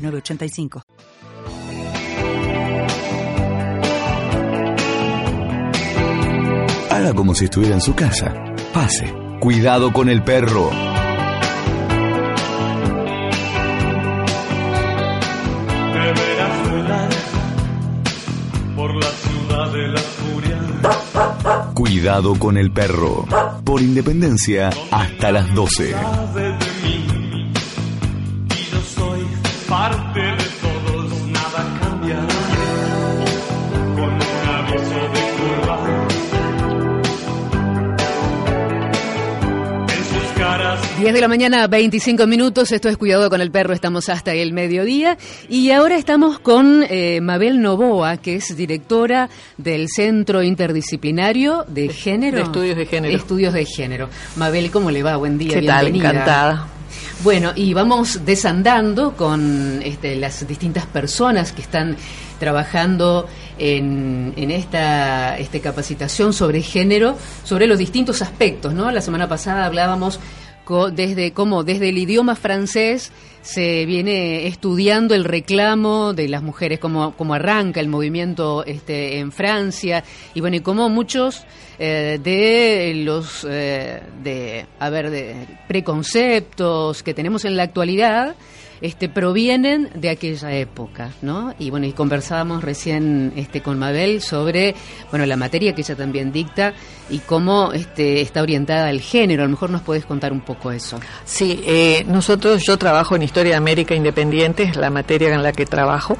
985. Haga como si estuviera en su casa. Pase. Cuidado con el perro. por la ciudad de la furia. Cuidado con el perro. Por independencia hasta las 12. Parte de todos, nada cambia. Con un aviso de curva. En sus caras. 10 de la mañana, 25 minutos. Esto es Cuidado con el Perro. Estamos hasta el mediodía. Y ahora estamos con eh, Mabel Novoa, que es directora del Centro Interdisciplinario de Género. De Estudios de Género. Estudios de Género. Mabel, ¿cómo le va? Buen día. ¿Qué tal? bienvenida. Encantada. Bueno, y vamos desandando con este, las distintas personas que están trabajando en, en esta este, capacitación sobre género, sobre los distintos aspectos, ¿no? La semana pasada hablábamos desde cómo desde el idioma francés se viene estudiando el reclamo de las mujeres, cómo, cómo arranca el movimiento este, en Francia, y bueno, y cómo muchos eh, de los eh, de a ver de preconceptos que tenemos en la actualidad este provienen de aquella época, ¿no? Y bueno, y conversábamos recién este con Mabel sobre bueno, la materia que ella también dicta y cómo este está orientada al género. A lo mejor nos puedes contar un poco eso. Sí, eh, nosotros, yo trabajo en Historia de América Independiente, es la materia en la que trabajo.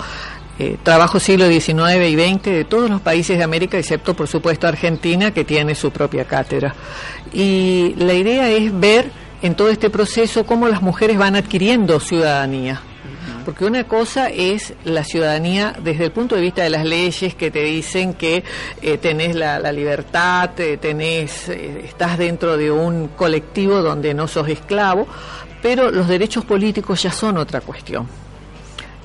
Eh, trabajo siglo XIX y XX de todos los países de América, excepto por supuesto Argentina, que tiene su propia cátedra. Y la idea es ver en todo este proceso cómo las mujeres van adquiriendo ciudadanía. Porque una cosa es la ciudadanía desde el punto de vista de las leyes que te dicen que eh, tenés la, la libertad, eh, tenés, eh, estás dentro de un colectivo donde no sos esclavo, pero los derechos políticos ya son otra cuestión.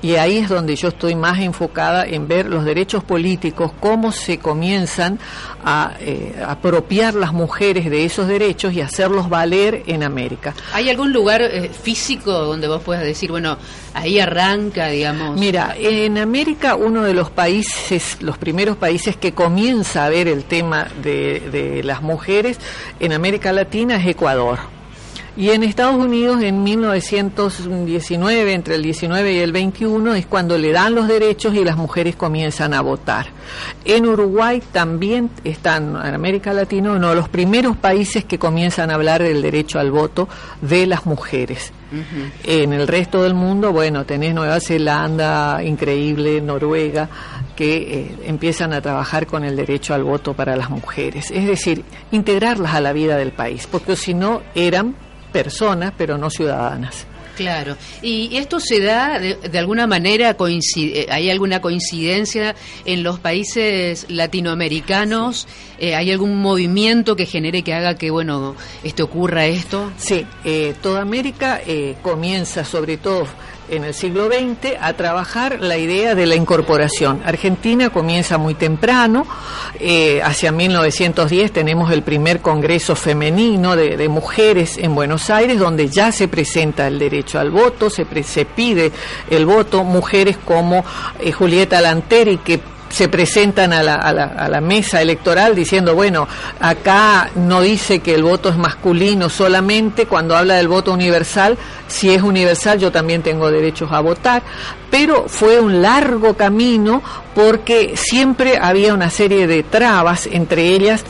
Y ahí es donde yo estoy más enfocada en ver los derechos políticos, cómo se comienzan a eh, apropiar las mujeres de esos derechos y hacerlos valer en América. ¿Hay algún lugar eh, físico donde vos puedas decir, bueno, ahí arranca, digamos? Mira, en América uno de los países, los primeros países que comienza a ver el tema de, de las mujeres en América Latina es Ecuador. Y en Estados Unidos en 1919, entre el 19 y el 21, es cuando le dan los derechos y las mujeres comienzan a votar. En Uruguay también están, en América Latina, uno de los primeros países que comienzan a hablar del derecho al voto de las mujeres. En el resto del mundo, bueno, tenés Nueva Zelanda, increíble, Noruega, que eh, empiezan a trabajar con el derecho al voto para las mujeres. Es decir, integrarlas a la vida del país, porque si no eran personas, pero no ciudadanas. Claro. ¿Y esto se da de, de alguna manera, coincide, hay alguna coincidencia en los países latinoamericanos? Eh, ¿Hay algún movimiento que genere que haga que, bueno, este ocurra esto? Sí, eh, toda América eh, comienza sobre todo en el siglo XX a trabajar la idea de la incorporación. Argentina comienza muy temprano, eh, hacia 1910 tenemos el primer Congreso Femenino de, Mujeres en Buenos Aires, donde ya se presenta el derecho al voto, se, pre, se pide el voto, mujeres como eh, Julieta Lanteri, que se presentan a la, a, la, a la, mesa electoral diciendo, bueno, acá no dice que el voto es masculino solamente, cuando habla del voto universal, si es universal yo también tengo derechos a votar, pero fue un largo camino porque siempre había una serie de trabas, entre ellas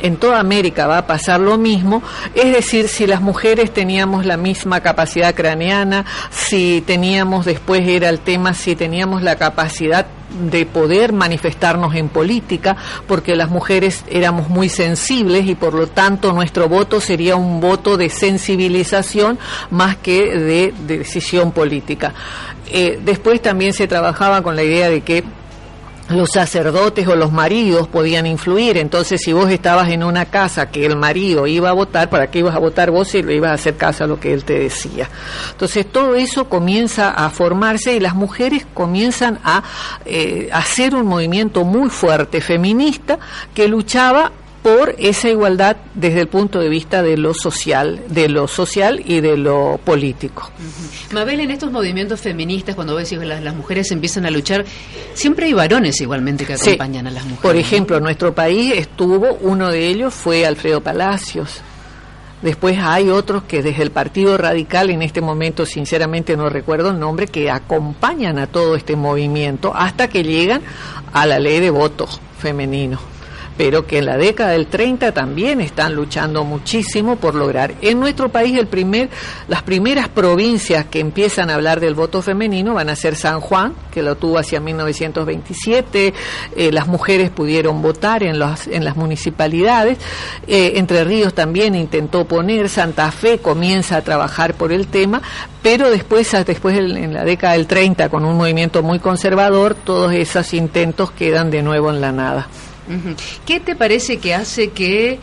en toda América va a pasar lo mismo, es decir, si las mujeres teníamos la misma capacidad craneana, si teníamos, después era el tema, si teníamos la capacidad de poder manifestarnos en política, porque las mujeres éramos muy sensibles y por lo tanto nuestro voto sería un voto de sensibilización más que de, decisión política. Eh, después también se trabajaba con la idea de que los sacerdotes o los maridos podían influir. Entonces, si vos estabas en una casa que el marido iba a votar, ¿para qué ibas a votar vos si le ibas a hacer caso a lo que él te decía? Entonces, todo eso comienza a formarse y las mujeres comienzan a eh, hacer un movimiento muy fuerte feminista que luchaba por esa igualdad desde el punto de vista de lo social, de lo social y de lo político. Mabel, en estos movimientos feministas, cuando ves que las, las, mujeres empiezan a luchar, siempre hay varones igualmente que acompañan a las mujeres. Por ejemplo, en nuestro país estuvo, uno de ellos fue Alfredo Palacios. Después hay otros que desde el Partido Radical, en este momento sinceramente no recuerdo el nombre, que acompañan a todo este movimiento hasta que llegan a la ley de votos femenino pero que en la década del 30 también están luchando muchísimo por lograr. En nuestro país el primer, las primeras provincias que empiezan a hablar del voto femenino van a ser San Juan, que lo tuvo hacia 1927, eh, las mujeres pudieron votar en, los, en las municipalidades, eh, Entre Ríos también intentó poner, Santa Fe comienza a trabajar por el tema, pero después, después en la década del 30, con un movimiento muy conservador, todos esos intentos quedan de nuevo en la nada. ¿Qué te parece que hace que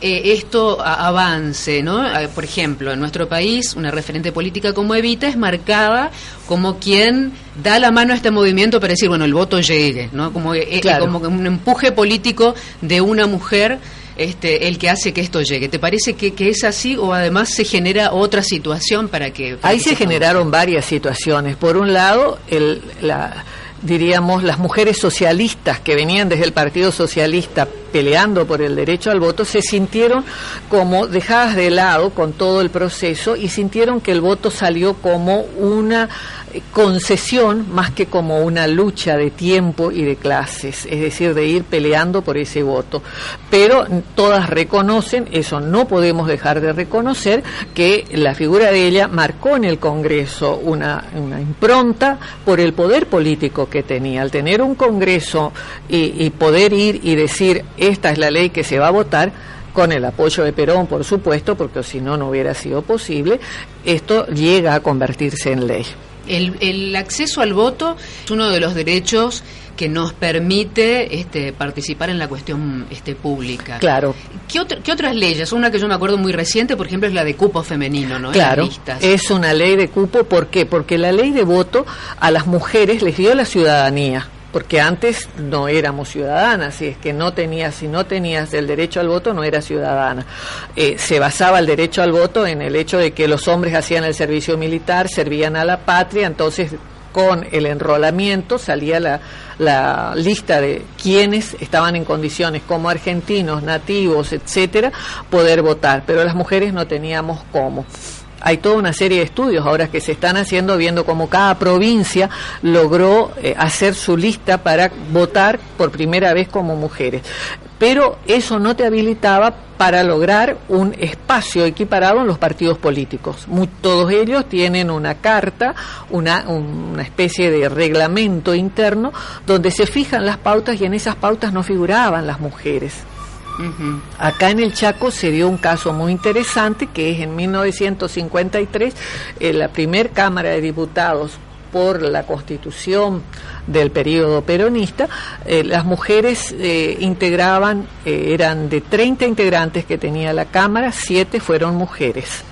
eh, esto avance, ¿no? Por ejemplo, en nuestro país, una referente política como Evita es marcada como quien da la mano a este movimiento para decir, bueno, el voto llegue, ¿no? Como, eh, eh, como un empuje político de una mujer este, el que hace que esto llegue. ¿Te parece que, que es así o además se genera otra situación para que... Ahí se generaron varias situaciones. Por un lado, el, la diríamos, las mujeres socialistas que venían desde el Partido Socialista peleando por el derecho al voto, se sintieron como dejadas de lado con todo el proceso y sintieron que el voto salió como una concesión más que como una lucha de tiempo y de clases, es decir, de ir peleando por ese voto. Pero todas reconocen, eso no podemos dejar de reconocer, que la figura de ella marcó en el Congreso una, una impronta por el poder político que tenía. Al tener un Congreso y, y poder ir y decir, esta es la ley que se va a votar, con el apoyo de Perón, por supuesto, porque si no, no hubiera sido posible, esto llega a convertirse en ley. El, acceso al voto es uno de los derechos que nos permite este, participar en la cuestión este, pública. Claro. ¿Qué, otras leyes? Una que yo me acuerdo muy reciente, por ejemplo, es la de cupo femenino, ¿no? Claro, es una ley de cupo, ¿por qué? Porque la ley de voto a las mujeres les dio la ciudadanía porque antes no éramos ciudadanas, si es que no tenías, si no tenías el derecho al voto, no eras ciudadana. Eh, se basaba el derecho al voto en el hecho de que los hombres hacían el servicio militar, servían a la patria, entonces con el enrolamiento salía la, la lista de quienes estaban en condiciones como argentinos, nativos, etcétera, poder votar, pero las mujeres no teníamos cómo hay toda una serie de estudios ahora que se están haciendo viendo cómo cada provincia logró eh, hacer su lista para votar por primera vez como mujeres. Pero eso no te habilitaba para lograr un espacio equiparado en los partidos políticos. todos ellos tienen una carta, una, una especie de reglamento interno donde se fijan las pautas y en esas pautas no figuraban las mujeres. Acá en el Chaco se dio un caso muy interesante que es en 1953 eh, la primer Cámara de Diputados por la constitución del periodo peronista, eh, las mujeres eh, integraban, eran de 30 integrantes que tenía la Cámara, siete fueron mujeres,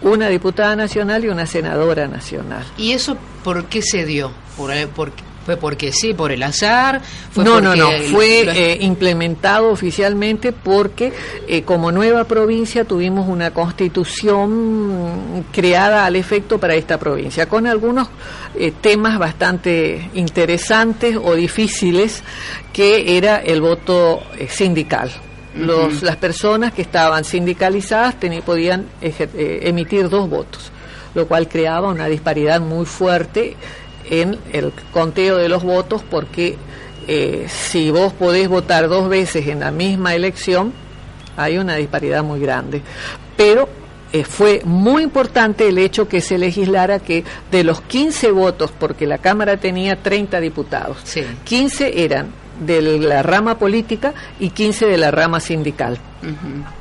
una diputada nacional y una senadora nacional. ¿Y eso por qué se dio? ¿Por, por, ¿Fue porque sí, por el azar? no, no, no, fue eh, implementado oficialmente porque eh, como nueva provincia tuvimos una constitución creada al efecto para esta provincia, con algunos eh, temas bastante interesantes o difíciles, que era el voto sindical. Los, Las personas que estaban sindicalizadas podían emitir dos votos, lo cual creaba una disparidad muy fuerte en el conteo de los votos porque eh, si vos podés votar dos veces en la misma elección, hay una disparidad muy grande. Pero eh, fue muy importante el hecho que se legislara que de los 15 votos, porque la Cámara tenía 30 diputados, Sí. 15 eran de la rama política y 15 de la rama sindical.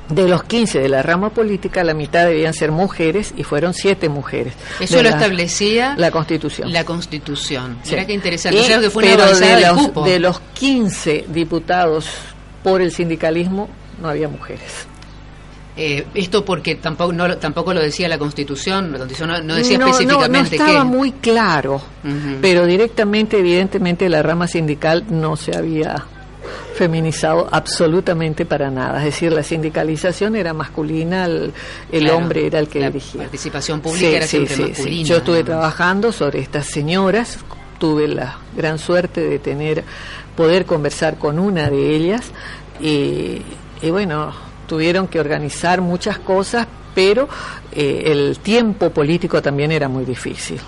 De los 15 de la rama política, la mitad debían ser mujeres y fueron 7 mujeres. Eso De lo la- establecía la Constitución. la Constitución. Sí. Mira qué interesante. Y- o sea, que fue una pero de los, cupo. de los 15 diputados por el sindicalismo, no había mujeres. Eh, esto porque tampoco no, lo- tampoco lo decía la Constitución, la Constitución no, no decía no, específicamente no estaba qué. muy claro, pero directamente, evidentemente, la rama sindical no se había feminizado absolutamente para nada. Es decir, la sindicalización era masculina, el, el Claro, hombre era el que la dirigía. participación pública era siempre masculina, Yo estuve trabajando sobre estas señoras, tuve la gran suerte de tener, poder conversar con una de ellas y, y bueno, tuvieron que organizar muchas cosas, pero eh, el tiempo político también era muy difícil.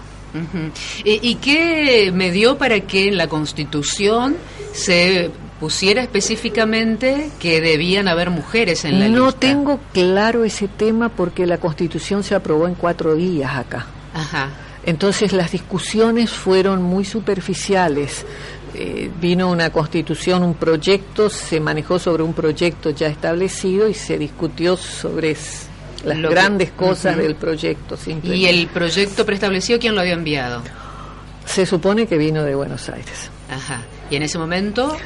¿Y, y qué me dio para que en la Constitución se pusiera específicamente que debían haber mujeres en la no lista? tengo claro ese tema porque la constitución se aprobó en cuatro días acá. Ajá. Entonces las discusiones fueron muy superficiales. Eh, vino una constitución, un proyecto, se manejó sobre un proyecto ya establecido y se discutió sobre las Lo que- grandes cosas del proyecto. ¿Y el proyecto preestablecido quién lo había enviado? Se supone que vino de Buenos Aires. Ajá. Y en ese momento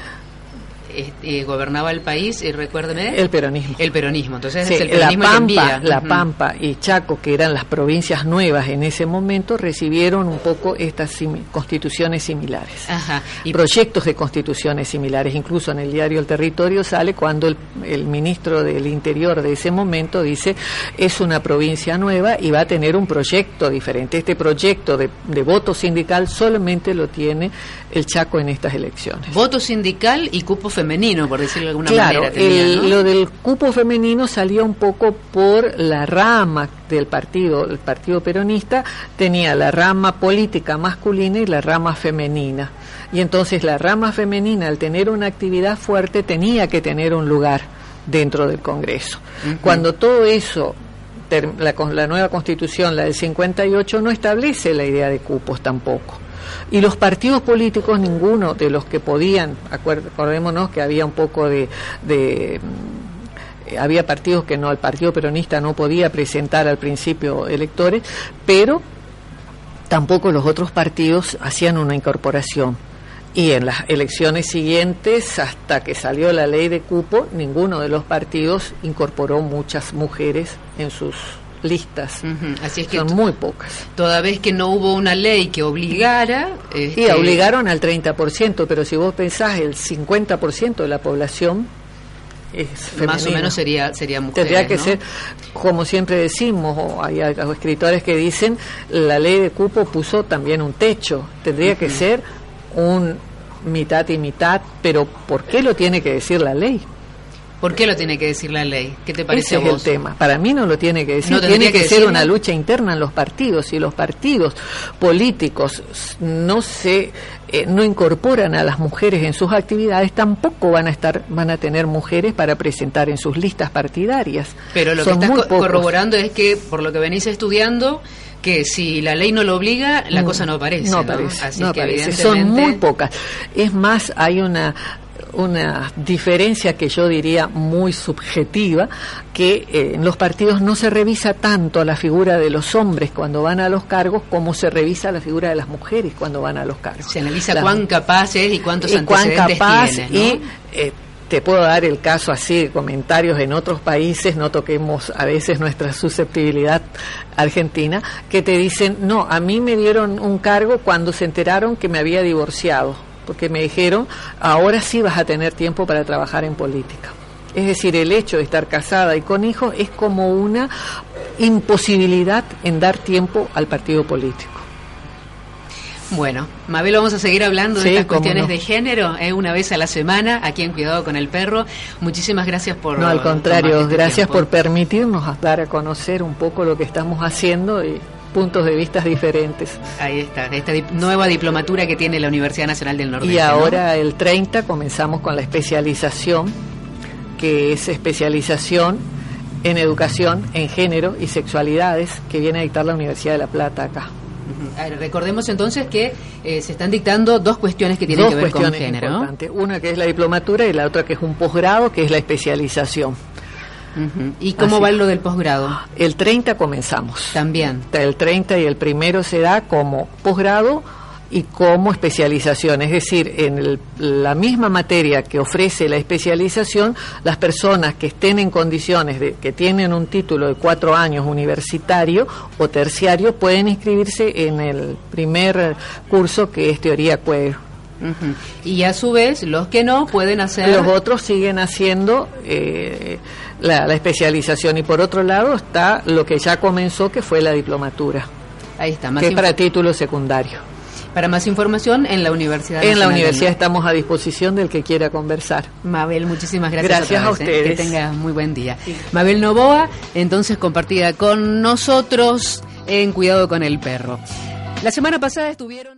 este, gobernaba el país, y recuérdeme. El peronismo. El peronismo. Entonces Sí, es el la peronismo Pampa, la. Pampa y Chaco, que eran las provincias nuevas en ese momento, recibieron un poco estas constituciones similares. Ajá. Y proyectos de constituciones similares. Incluso en el diario El Territorio sale cuando el, el ministro del Interior de ese momento dice es una provincia nueva y va a tener un proyecto diferente. Este proyecto de, de voto sindical solamente lo tiene el Chaco en estas elecciones. voto sindical y cupo femenino, por decirlo de alguna Claro, manera. tenía, el- ¿no? lo del cupo femenino salió un poco por la rama del partido, el partido peronista tenía la rama política masculina y la rama femenina. Y entonces la rama femenina, al tener una actividad fuerte, tenía que tener un lugar dentro del Congreso. Cuando todo eso, la, la nueva constitución, la del 58, no establece la idea de cupos tampoco. Y los partidos políticos, ninguno de los que podían, acordémonos que había un poco de, de, eh, había partidos que no, el Partido Peronista no podía presentar al principio electores, pero tampoco los otros partidos hacían una incorporación. Y en las elecciones siguientes, hasta que salió la ley de cupo, ninguno de los partidos incorporó muchas mujeres en sus listas. Así es que Son muy pocas. toda vez que no hubo una ley que obligara... Y este, obligaron al 30%, pero si vos pensás, el 50% de la población es. Más o menos sería, sería mujeres, Tendría que ¿no? ser, como siempre decimos, o hay algo- escritores que dicen, la ley de cupo puso también un techo. Tendría que ser un mitad y mitad, pero ¿por qué lo tiene que decir la ley? ¿Por qué lo tiene que decir la ley? ¿Qué te parece Ese a es el tema. Para mí no lo tiene que decir. No tiene que, que ser una lucha interna en los partidos. Si los partidos políticos no se eh, no incorporan a las mujeres en sus actividades, tampoco van a estar van a tener mujeres para presentar en sus listas partidarias. Pero lo Son que estás co- corroborando es que, por lo que venís estudiando, que si la ley no lo obliga, la cosa no aparece. No, No aparece, Así no que aparece. Son evidentemente- muy pocas. Es más, hay una una diferencia que yo diría muy subjetiva, que eh, en los partidos no se revisa tanto la figura de los hombres cuando van a los cargos como se revisa la figura de las mujeres cuando van a los cargos. Se analiza cuán capaces y cuántos y cuán antecedentes capaz tiene, ¿no? y eh, te puedo dar el caso así de comentarios en otros países, no toquemos a veces nuestra susceptibilidad argentina, que te dicen, no, a mí me dieron un cargo cuando se enteraron que me había divorciado, porque me dijeron, ahora sí vas a tener tiempo para trabajar en política. Es decir, el hecho de estar casada y con hijos es como una imposibilidad en dar tiempo al partido político. Bueno, Mabel, vamos a seguir hablando de estas cuestiones no. de género eh, una vez a la semana aquí en Cuidado con el Perro. Muchísimas gracias por. No, al contrario, este gracias tiempo. por permitirnos dar a conocer un poco lo que estamos haciendo y puntos de vista diferentes. Ahí está, esta dip- nueva diplomatura que tiene la Universidad Nacional del Nordeste. y ¿no? ahora el 30 comenzamos con la especialización, que es especialización en educación, en género y sexualidades que viene a dictar la Universidad de La Plata acá. A ver, recordemos entonces que eh, se están dictando dos cuestiones que tienen Dos que ver con género. ¿no? importantes. Una que es la diplomatura y la otra que es un posgrado, que es la especialización. ¿Y cómo Así. va lo del posgrado? El 30 comenzamos. También. El 30 y el primero se da como posgrado y como especialización, es decir, en el- la misma materia que ofrece la especialización, las personas que estén en condiciones de que tienen un título de cuatro años universitario o terciario pueden inscribirse en el primer curso que es teoría Y a su vez, los que no pueden hacer. Los otros siguen haciendo eh, la, la especialización y por otro lado está lo que ya comenzó que fue la diplomatura, Ahí está, más que es para título secundario. para más información en la Universidad En la Nacional universidad estamos a disposición del que quiera conversar. Mabel, muchísimas gracias. Gracias a vez, ¿eh? ustedes. Que tengas muy buen día. Mabel Novoa, entonces compartida con nosotros en Cuidado con el Perro. La semana pasada estuvieron...